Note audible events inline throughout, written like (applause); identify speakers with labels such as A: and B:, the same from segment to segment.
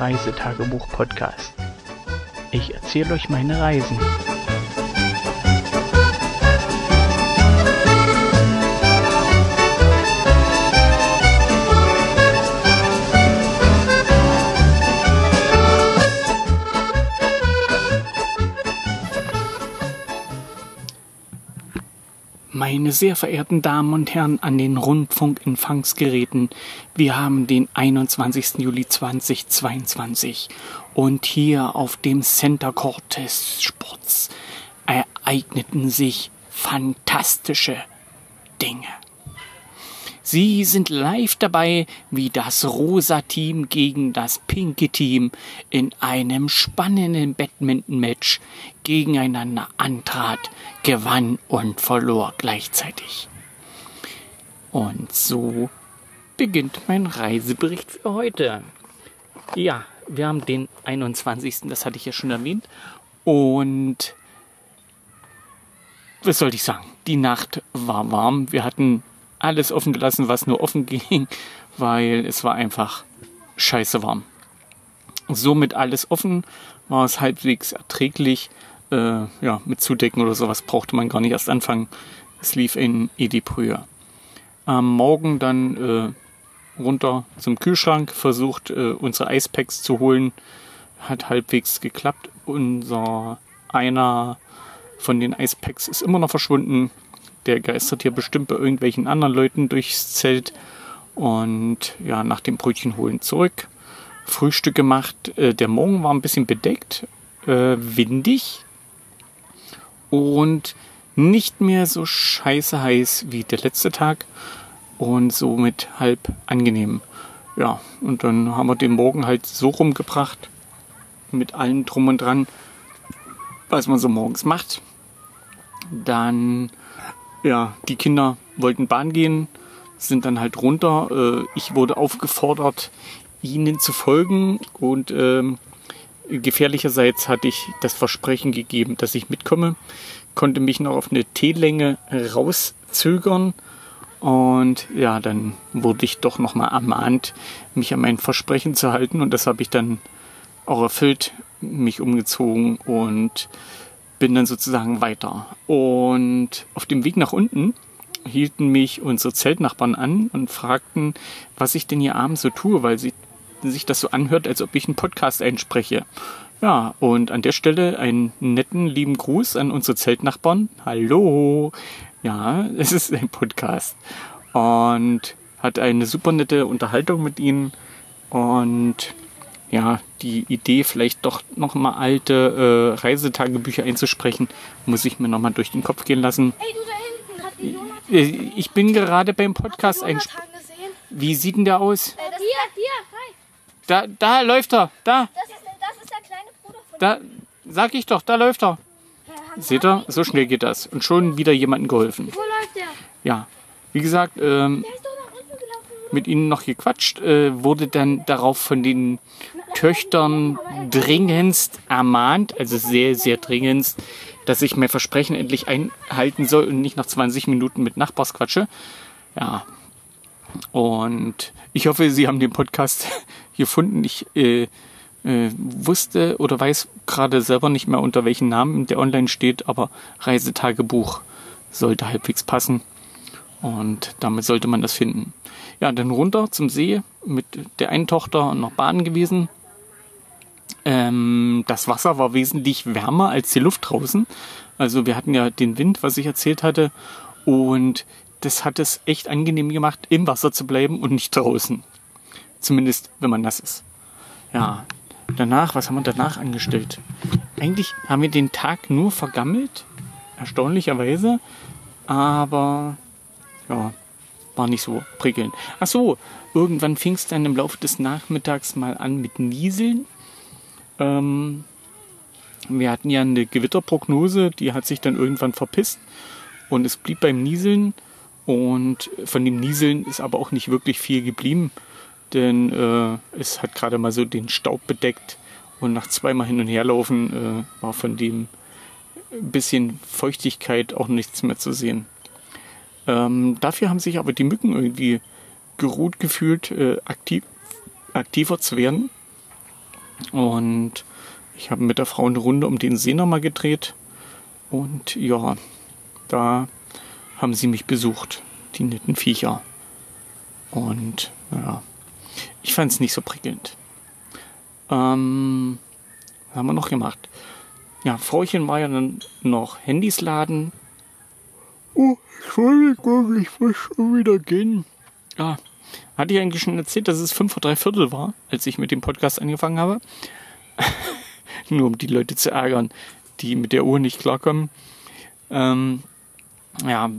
A: Reisetagebuch-Podcast. Ich erzähle euch meine Reisen. Meine sehr verehrten Damen und Herren an den Rundfunkempfangsgeräten, wir haben den 21. Juli 2022 und hier auf dem Center Cortes Sports ereigneten sich fantastische Dinge. Sie sind live dabei, wie das rosa Team gegen das pinke Team in einem spannenden Badminton-Match gegeneinander antrat, gewann und verlor gleichzeitig. Und so beginnt mein Reisebericht für heute. Ja, wir haben den 21. Das hatte ich ja schon erwähnt. Und was sollte ich sagen? Die Nacht war warm. Wir hatten alles offen gelassen, was nur offen (laughs) ging, weil es war einfach scheiße warm. Somit alles offen, war es halbwegs erträglich. Äh, ja, mit Zudecken oder sowas brauchte man gar nicht erst anfangen. Es lief in Edibrühe. Am Morgen dann äh, runter zum Kühlschrank, versucht äh, unsere Eispacks zu holen. Hat halbwegs geklappt. Unser einer von den Eispacks ist immer noch verschwunden der geistert hier bestimmt bei irgendwelchen anderen Leuten durchs Zelt. Und ja, nach dem Brötchen holen zurück. Frühstück gemacht. Äh, der Morgen war ein bisschen bedeckt, äh, windig und nicht mehr so scheiße heiß wie der letzte Tag und somit halb angenehm. Ja, und dann haben wir den Morgen halt so rumgebracht mit allem drum und dran, was man so morgens macht. Dann ja, die Kinder wollten Bahn gehen, sind dann halt runter. Äh, ich wurde aufgefordert, ihnen zu folgen. Und ähm, gefährlicherseits hatte ich das Versprechen gegeben, dass ich mitkomme, konnte mich noch auf eine T-Länge rauszögern. Und ja, dann wurde ich doch nochmal ermahnt, mich an mein Versprechen zu halten. Und das habe ich dann auch erfüllt, mich umgezogen und bin dann sozusagen weiter. Und auf dem Weg nach unten hielten mich unsere Zeltnachbarn an und fragten, was ich denn hier abends so tue, weil sie, sich das so anhört, als ob ich einen Podcast einspreche. Ja, und an der Stelle einen netten, lieben Gruß an unsere Zeltnachbarn. Hallo! Ja, (laughs) es ist ein Podcast. Und hatte eine super nette Unterhaltung mit ihnen. Und ja, die Idee, vielleicht doch nochmal alte äh, Reisetagebücher einzusprechen, muss ich mir nochmal durch den Kopf gehen lassen. Hey, du da hinten, hat die äh, Ich bin gerade beim Podcast einsprechen. Wie sieht denn der aus? Äh, das hier, hier, hi. Da, da läuft er, da. Das ist, das ist der kleine Bruder von Da, sag ich doch, da läuft er. Seht ihr, so schnell geht das. Und schon wieder jemandem geholfen. Wo läuft der? Ja, wie gesagt, ähm, mit ihnen noch gequatscht, äh, wurde dann darauf von den Töchtern dringendst ermahnt, also sehr, sehr dringendst, dass ich mein Versprechen endlich einhalten soll und nicht nach 20 Minuten mit Nachbars quatsche. Ja. Und ich hoffe, Sie haben den Podcast (laughs) gefunden. Ich äh, äh, wusste oder weiß gerade selber nicht mehr, unter welchem Namen der online steht, aber Reisetagebuch sollte halbwegs passen. Und damit sollte man das finden. Ja, dann runter zum See mit der einen Tochter noch baden gewesen. Ähm, das Wasser war wesentlich wärmer als die Luft draußen. Also wir hatten ja den Wind, was ich erzählt hatte. Und das hat es echt angenehm gemacht, im Wasser zu bleiben und nicht draußen. Zumindest, wenn man nass ist. Ja, danach, was haben wir danach angestellt? Eigentlich haben wir den Tag nur vergammelt, erstaunlicherweise. Aber ja, war nicht so prickelnd. Ach so, irgendwann fing es dann im Laufe des Nachmittags mal an mit Nieseln. Ähm, wir hatten ja eine Gewitterprognose, die hat sich dann irgendwann verpisst und es blieb beim Nieseln. Und von dem Nieseln ist aber auch nicht wirklich viel geblieben, denn äh, es hat gerade mal so den Staub bedeckt und nach zweimal hin und her laufen äh, war von dem bisschen Feuchtigkeit auch nichts mehr zu sehen. Ähm, dafür haben sich aber die Mücken irgendwie geruht gefühlt, äh, aktiv, aktiver zu werden. Und ich habe mit der Frau eine Runde um den See nochmal gedreht. Und ja, da haben sie mich besucht, die netten Viecher. Und ja, ich fand es nicht so prickelnd. Ähm, was haben wir noch gemacht? Ja, Frauchen war ja dann noch Handys laden. Oh, Entschuldigung, ich muss schon wieder gehen. Ja, hatte ich eigentlich schon erzählt, dass es fünf vor drei Viertel war, als ich mit dem Podcast angefangen habe. (laughs) Nur um die Leute zu ärgern, die mit der Uhr nicht klarkommen. Ähm, ja,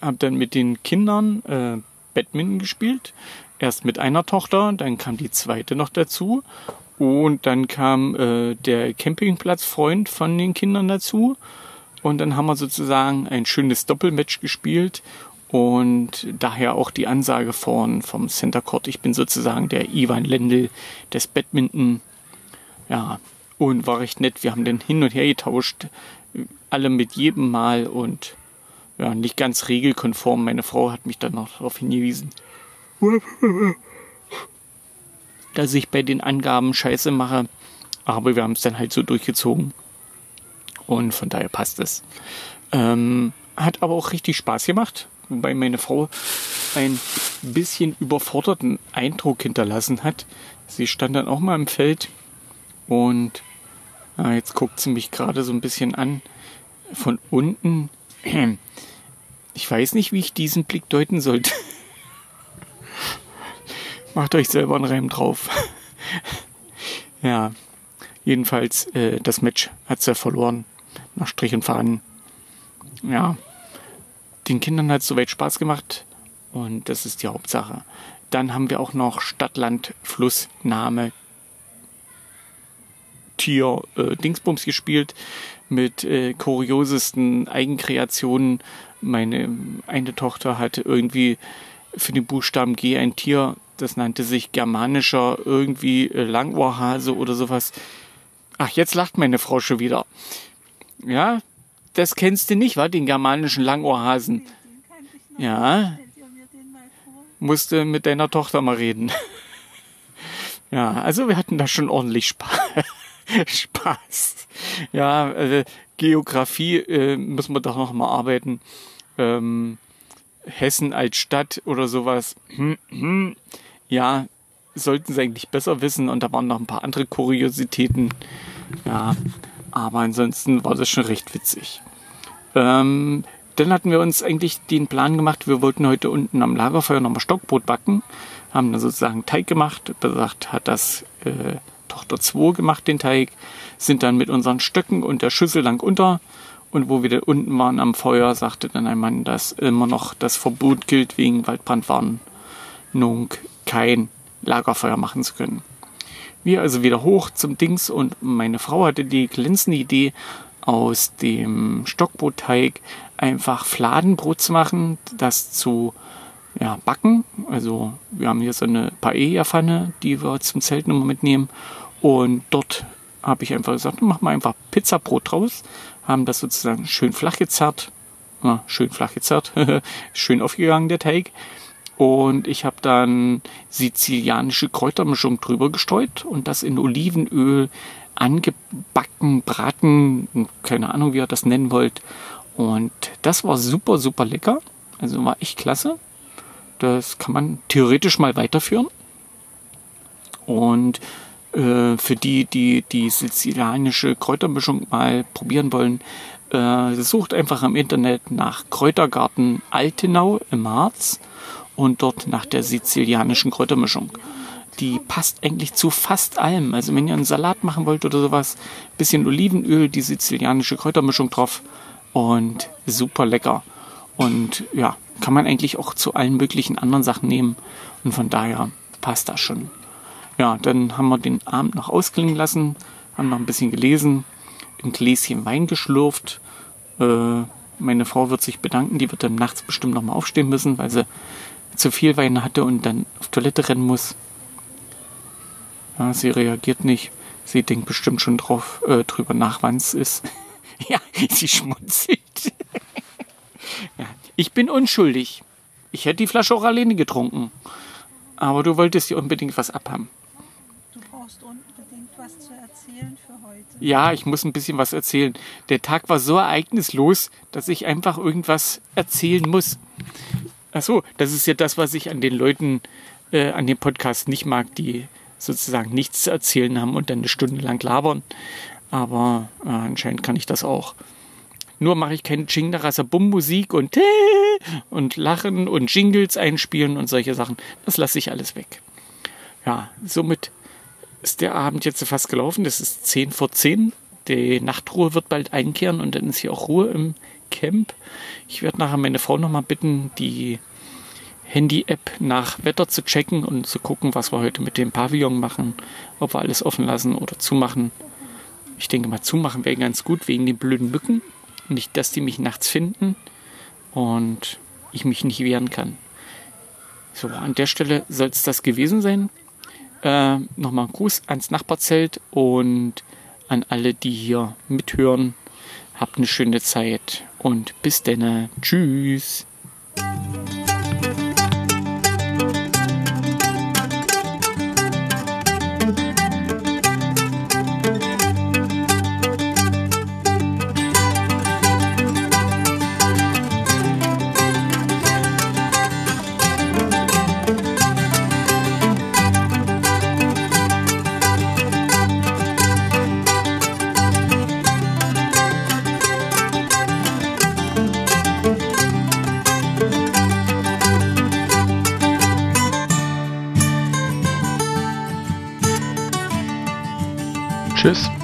A: habe dann mit den Kindern äh, Badminton gespielt. Erst mit einer Tochter, dann kam die zweite noch dazu. Und dann kam äh, der Campingplatzfreund von den Kindern dazu. Und dann haben wir sozusagen ein schönes Doppelmatch gespielt. Und daher auch die Ansage von, vom Center Court. Ich bin sozusagen der Ivan Lendl des Badminton. Ja, und war recht nett. Wir haben den hin und her getauscht. Alle mit jedem Mal und ja, nicht ganz regelkonform. Meine Frau hat mich dann noch darauf hingewiesen, dass ich bei den Angaben Scheiße mache. Aber wir haben es dann halt so durchgezogen. Und von daher passt es. Ähm, hat aber auch richtig Spaß gemacht. Wobei meine Frau ein bisschen überforderten Eindruck hinterlassen hat. Sie stand dann auch mal im Feld und ja, jetzt guckt sie mich gerade so ein bisschen an von unten. (clears throat) Ich weiß nicht, wie ich diesen Blick deuten sollte. (laughs) Macht euch selber einen Reim drauf. (laughs) ja, jedenfalls, äh, das Match hat sie verloren. Nach Strich und Faden. Ja, den Kindern hat es soweit Spaß gemacht und das ist die Hauptsache. Dann haben wir auch noch Stadt, Land, Fluss, Name, Tier, äh, Dingsbums gespielt mit äh, kuriosesten Eigenkreationen. Meine eine Tochter hatte irgendwie für den Buchstaben G ein Tier, das nannte sich germanischer irgendwie Langohrhase oder sowas. Ach, jetzt lacht meine Frau schon wieder. Ja, das kennst du nicht, wa? Den germanischen Langohrhasen. Ja. Musste mit deiner Tochter mal reden. (laughs) ja, also wir hatten da schon ordentlich Spaß. (laughs) Spaß. Ja, äh, Geografie äh, müssen wir doch noch mal arbeiten. Ähm, Hessen als Stadt oder sowas. (clears throat) Ja, sollten sie eigentlich besser wissen. Und da waren noch ein paar andere Kuriositäten. Ja, aber ansonsten war das schon recht witzig. Ähm, dann hatten wir uns eigentlich den Plan gemacht, wir wollten heute unten am Lagerfeuer nochmal Stockbrot backen. Haben dann sozusagen Teig gemacht. Besagt hat das äh, Tochter 2 gemacht, den Teig. Sind dann mit unseren Stöcken und der Schüssel lang unter. Und wo wir da unten waren am Feuer, sagte dann ein Mann, dass immer noch das Verbot gilt, wegen Waldbrandwarnung kein Lagerfeuer machen zu können. Wir also wieder hoch zum Dings und meine Frau hatte die glänzende Idee, aus dem Stockbrotteig einfach Fladenbrot zu machen, das zu ja, backen. Also wir haben hier so eine Paella-Pfanne, die wir zum Zelten immer mitnehmen. Und dort habe ich einfach gesagt, machen wir einfach Pizzabrot draus. Haben das sozusagen schön flach gezerrt. Ja, schön flach gezerrt. (laughs) schön aufgegangen der Teig. Und ich habe dann sizilianische Kräutermischung drüber gestreut und das in Olivenöl angebacken, braten, keine Ahnung, wie ihr das nennen wollt. Und das war super, super lecker. Also war echt klasse. Das kann man theoretisch mal weiterführen. Und äh, für die, die die sizilianische Kräutermischung mal probieren wollen, äh, sucht einfach im Internet nach Kräutergarten Altenau im Harz und dort nach der sizilianischen Kräutermischung. Die passt eigentlich zu fast allem. Also wenn ihr einen Salat machen wollt oder sowas, bisschen Olivenöl, die sizilianische Kräutermischung drauf und super lecker. Und ja, kann man eigentlich auch zu allen möglichen anderen Sachen nehmen. Und von daher passt das schon. Ja, dann haben wir den Abend noch ausklingen lassen, haben noch ein bisschen gelesen, ein Gläschen Wein geschlürft. Äh, meine Frau wird sich bedanken, die wird dann nachts bestimmt nochmal aufstehen müssen, weil sie zu viel Wein hatte und dann auf Toilette rennen muss. Ja, sie reagiert nicht. Sie denkt bestimmt schon drauf, äh, drüber nach, wann es ist. (laughs) ja, sie schmunzelt. (laughs) ja, ich bin unschuldig. Ich hätte die Flasche auch alleine getrunken. Aber du wolltest dir unbedingt was abhaben.
B: brauchst unbedingt was zu erzählen für heute.
A: Ja, ich muss ein bisschen was erzählen. Der Tag war so ereignislos, dass ich einfach irgendwas erzählen muss. Ach so, das ist ja das, was ich an den Leuten, äh, an dem Podcast nicht mag, die sozusagen nichts zu erzählen haben und dann eine Stunde lang labern. Aber äh, anscheinend kann ich das auch. Nur mache ich keine Chingdarasabum-Musik und und Lachen und Jingles einspielen und solche Sachen. Das lasse ich alles weg. Ja, somit ist der Abend jetzt fast gelaufen. Das ist 10 vor 10. Die Nachtruhe wird bald einkehren und dann ist hier auch Ruhe im Camp. Ich werde nachher meine Frau nochmal bitten, die Handy-App nach Wetter zu checken und zu gucken, was wir heute mit dem Pavillon machen. Ob wir alles offen lassen oder zumachen. Ich denke mal, zumachen wäre ganz gut wegen den blöden Mücken. Nicht, dass die mich nachts finden und ich mich nicht wehren kann. So, an der Stelle soll es das gewesen sein. Äh, Nochmal ein Gruß ans Nachbarzelt und an alle, die hier mithören. Habt eine schöne Zeit und bis denne. Tschüss.